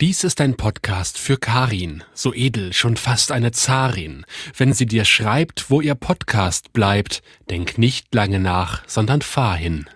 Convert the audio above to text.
Dies ist ein Podcast für Karin, so edel, schon fast eine Zarin. Wenn sie dir schreibt, wo ihr Podcast bleibt, denk nicht lange nach, sondern fahr hin.